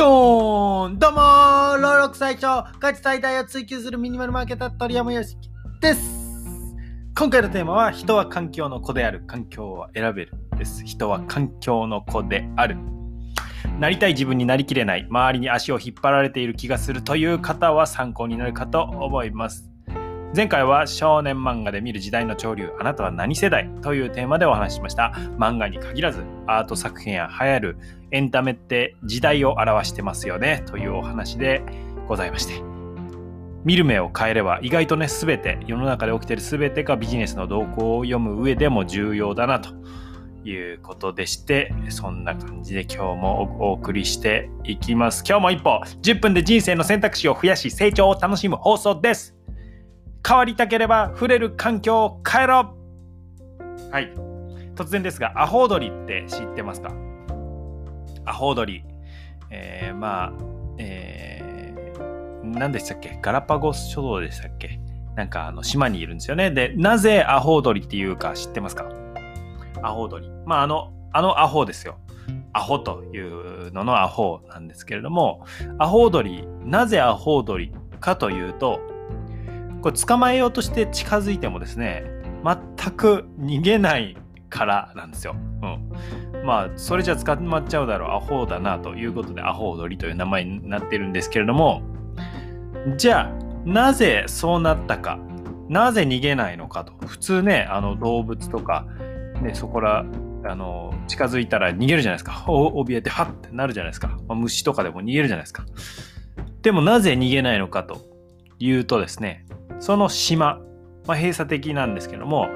どーンどうもー労力最長価値最大を追求するミニマルマーケター鳥山よしきです。今回のテーマは人は環境の子である。環境は選べるです人は環境の子である。なりたい自分になりきれない周りに足を引っ張られている気がするという方は参考になるかと思います。前回は少年漫画で見る時代の潮流あなたは何世代というテーマでお話ししました。漫画に限らずアート作品や流行るエンタメって時代を表してますよねというお話でございまして。見る目を変えれば意外とね全て世の中で起きてる全てがビジネスの動向を読む上でも重要だなということでしてそんな感じで今日もお送りしていきます。今日も一歩10分で人生の選択肢を増やし成長を楽しむ放送です。変わりたければ触れる環境を変えろ。はい。突然ですがアホウドリって知ってますか？アホウドリ、えー、まあえー、何でしたっけ？ガラパゴス諸島でしたっけ？なんかあの島にいるんですよね。でなぜアホウドリっていうか知ってますか？アホウドリ。まああのあのアホですよ。アホというののアホなんですけれどもアホウドリなぜアホウドリかというとこれ捕まえようとして近づいてもですね全く逃げないからなんですよ。うん、まあそれじゃ捕まっちゃうだろうアホだなということでアホ踊りという名前になってるんですけれどもじゃあなぜそうなったかなぜ逃げないのかと。普通ねあの動物とか、ね、そこらあの近づいたら逃げるじゃないですか。怯えてハッてなるじゃないですか、まあ、虫とかでも逃げるじゃないですか。でもなぜ逃げないのかというとですねその島、まあ、閉鎖的なんですけども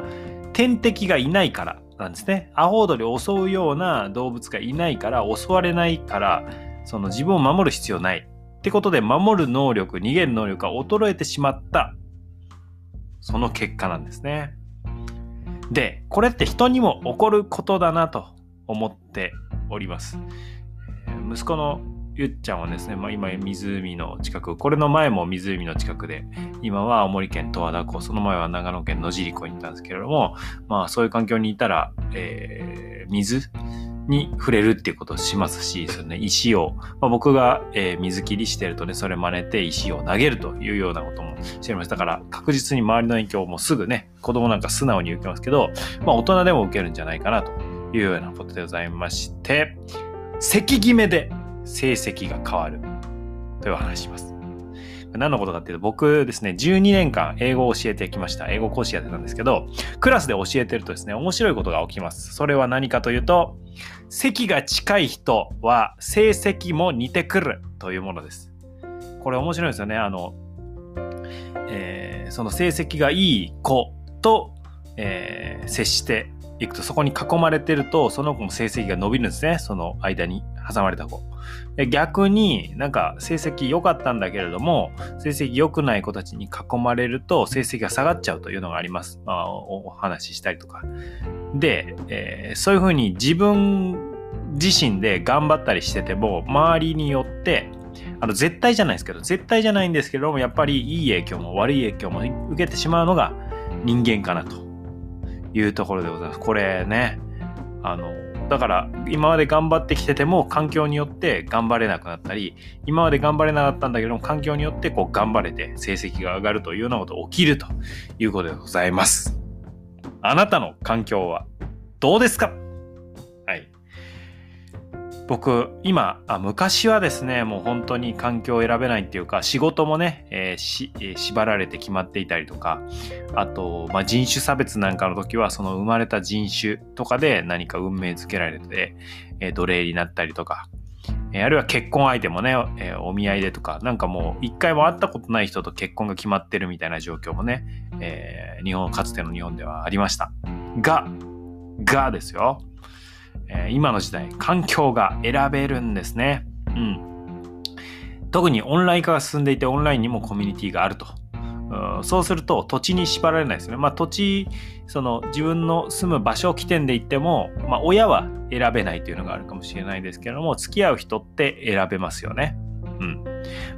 天敵がいないからなんですね。アホウドリを襲うような動物がいないから襲われないからその自分を守る必要ないってことで守る能力逃げる能力が衰えてしまったその結果なんですね。でこれって人にも起こることだなと思っております。息子のゆっちゃんはですね、まあ、今湖の近く、これの前も湖の近くで、今は青森県十和田湖、その前は長野県野尻湖に行ったんですけれども、まあそういう環境にいたら、えー、水に触れるっていうことをしますし、そのね、石を、まあ、僕が、えー、水切りしてるとね、それ真似て石を投げるというようなこともしてました。だから確実に周りの影響もすぐね、子供なんか素直に受けますけど、まあ大人でも受けるんじゃないかなというようなことでございまして、咳決めで成績が変わるという話します。何のことかっていうと、僕ですね、12年間英語を教えてきました。英語講師やってたんですけど、クラスで教えてるとですね、面白いことが起きます。それは何かというと、席が近い人は成績も似てくるというものです。これ面白いですよね。あの、えー、その成績がいい子と、えー、接していくと、そこに囲まれてると、その子も成績が伸びるんですね。その間に挟まれた子。逆になんか成績良かったんだけれども成績良くない子たちに囲まれると成績が下がっちゃうというのがあります。まあ、お話ししたりとか。で、えー、そういうふうに自分自身で頑張ったりしてても周りによってあの絶対じゃないですけど絶対じゃないんですけどもやっぱりいい影響も悪い影響も受けてしまうのが人間かなというところでございます。これねあのだから今まで頑張ってきてても環境によって頑張れなくなったり今まで頑張れなかったんだけども環境によってこう頑張れて成績が上がるというようなこと起きるということでございます。あなたの環境はどうですか？僕今あ昔はですねもう本当に環境を選べないっていうか仕事もね、えーしえー、縛られて決まっていたりとかあと、まあ、人種差別なんかの時はその生まれた人種とかで何か運命づけられて、えー、奴隷になったりとか、えー、あるいは結婚相手もね、えー、お見合いでとかなんかもう一回も会ったことない人と結婚が決まってるみたいな状況もね、えー、日本かつての日本ではありました。ががですよ、今の時代環境が選べるんですね。うん。特にオンライン化が進んでいてオンラインにもコミュニティがあると。そうすると土地に縛られないですね。まあ土地、その自分の住む場所起点で行っても、まあ親は選べないというのがあるかもしれないですけれども、付き合う人って選べますよね。うん。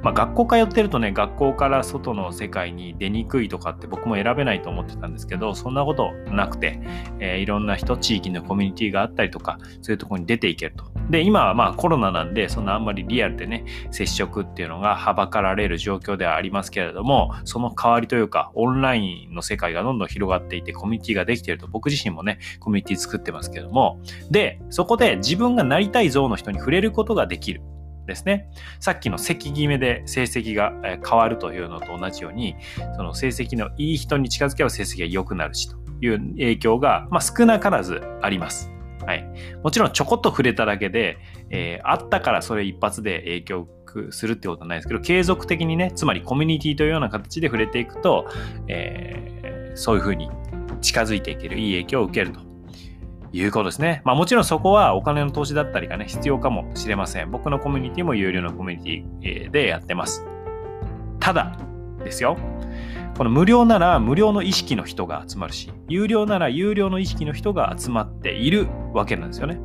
まあ学校通ってるとね、学校から外の世界に出にくいとかって僕も選べないと思ってたんですけど、そんなことなくて、えーいろんな人、地域のコミュニティがあったりとか、そういうとこに出ていけると。で、今はまあコロナなんで、そんなあんまりリアルでね、接触っていうのがはばかられる状況ではありますけれども、その代わりというか、オンラインの世界がどんどん広がっていて、コミュニティができていると、僕自身もね、コミュニティ作ってますけども、で、そこで自分がなりたい像の人に触れることができる。ですね。さっきの席決めで成績が変わるというのと同じように、その成績のいい人に近づけば成績が良くなるしという影響が、まあ、少なからずあります。はい。もちろんちょこっと触れただけで、えーあったからそれ一発で影響するってことはないですけど、継続的にね、つまりコミュニティというような形で触れていくと、えーそういうふうに近づいていける、いい影響を受けるということですね。まあもちろんそこはお金の投資だったりがね、必要かもしれません。僕のコミュニティも有料のコミュニティでやってます。ただですよ。この無料なら無料の意識の人が集まるし、有料なら有料の意識の人が集まっているわけなんですよね。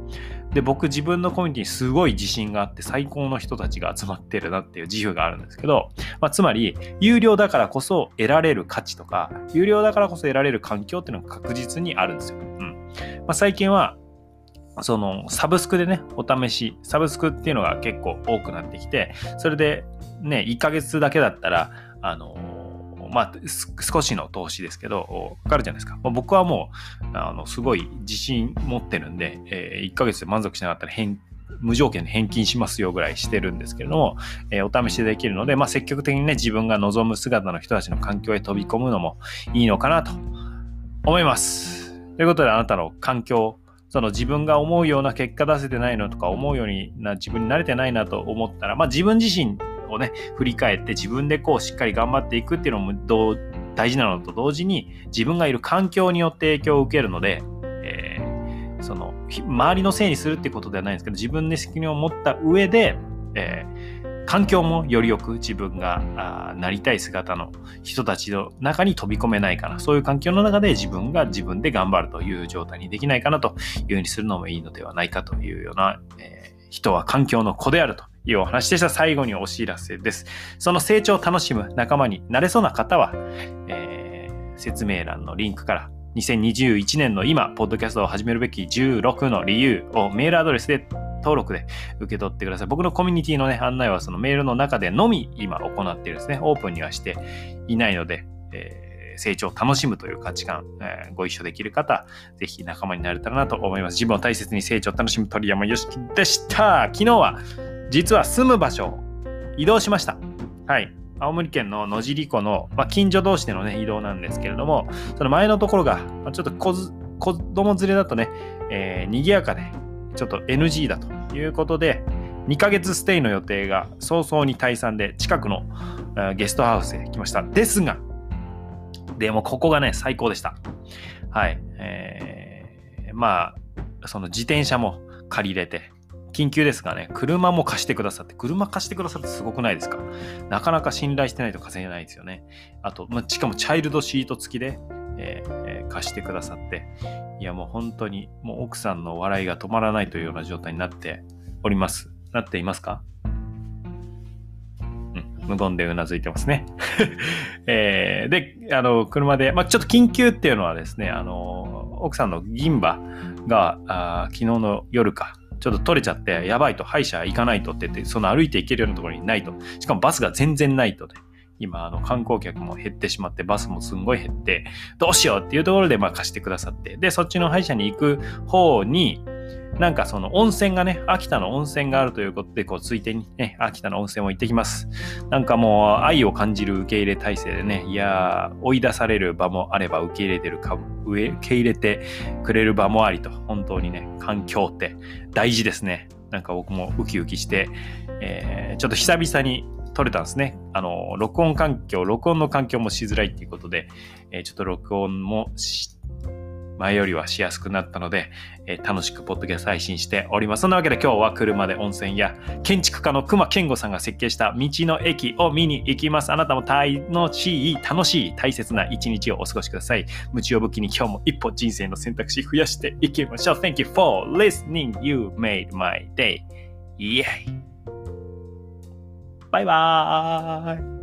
で、僕自分のコミュニティにすごい自信があって最高の人たちが集まってるなっていう自負があるんですけど、まあ、つまり、有料だからこそ得られる価値とか、有料だからこそ得られる環境っていうのが確実にあるんですよ。うん。まあ、最近は、そのサブスクでね、お試し、サブスクっていうのが結構多くなってきて、それでね、1ヶ月だけだったら、あのまあ、少しの投資ですけど、かかるじゃないですか。まあ僕はもう、あの、すごい自信持ってるんで、えー1ヶ月で満足しなかったら返、無条件で返金しますよぐらいしてるんですけれども、えーお試しでできるので、まあ、積極的にね、自分が望む姿の人たちの環境へ飛び込むのもいいのかなと思います。ということで、あなたの環境、その自分が思うような結果出せてないのとか、思うようにな自分に慣れてないなと思ったら、まあ自分自身をね、振り返って自分でこうしっかり頑張っていくっていうのもどう大事なのと同時に、自分がいる環境によって影響を受けるので、えーその、周りのせいにするってことではないんですけど、自分で責任を持った上で、えー環境もよりよく自分があなりたい姿の人たちの中に飛び込めないかな。そういう環境の中で自分が自分で頑張るという状態にできないかなというふうにするのもいいのではないかというような、えー人は環境の子であるというお話でした。最後にお知らせです。その成長を楽しむ仲間になれそうな方は、えー説明欄のリンクから2021年の今、ポッドキャストを始めるべき16の理由をメールアドレスで登録で受け取ってください。僕のコミュニティのね、案内はそのメールの中でのみ今行っているんですね。オープンにはしていないので、えー成長を楽しむという価値観、えーご一緒できる方、ぜひ仲間になれたらなと思います。自分を大切に成長を楽しむ鳥山よしきでした。昨日は、実は住む場所を移動しました。はい。青森県の野尻湖の、まあ、近所同士でのね、移動なんですけれども、その前のところが、まちょっと子子供連れだとね、えー賑やかで、ちょっと NG だということで、2ヶ月ステイの予定が早々に退散で、近くのゲストハウスへ来ました。ですが、でもここがね、最高でした。はい。えーまあ、その自転車も借りれて、緊急ですがね、車も貸してくださって、車貸してくださってすごくないですか？なかなか信頼してないと貸せないですよね。あと、まあ、しかもチャイルドシート付きで、ええ貸してくださって、いやもう本当に、もう奥さんの笑いが止まらないというような状態になっております。なっていますか？うん、無言でうなずいてますね。えーで、あの、車で、まあ、ちょっと緊急っていうのはですね、あの、奥さんの銀歯が、あ昨日の夜か、ちょっと取れちゃって、やばいと、歯医者行かないとって言って、その歩いて行けるようなところにないと。しかもバスが全然ないとで、今、あの、観光客も減ってしまって、バスもすんごい減って、どうしようっていうところで、まあ、貸してくださって、で、そっちの歯医者に行く方に、なんかその温泉がね、秋田の温泉があるということで、こう、ついでにね、秋田の温泉を行ってきます。なんかもう、愛を感じる受け入れ体制でね、いやー、追い出される場もあれば、受け入れてるか、受け入れてくれる場もありと、本当にね、環境って大事ですね。なんか僕もウキウキして、えーちょっと久々に撮れたんですね。あの、録音環境、録音の環境もしづらいっていうことで、えーちょっと録音も前よりはしやすくなったので、えー楽しくポッドキャスト配信しております。そんなわけで今日は車で温泉や建築家の熊健吾さんが設計した道の駅を見に行きます。あなたも楽しい、楽しい、大切な一日をお過ごしください。無知を武器に今日も一歩人生の選択肢増やしていきましょう。Thank you for listening. You made my day. Yay! バイバーイ。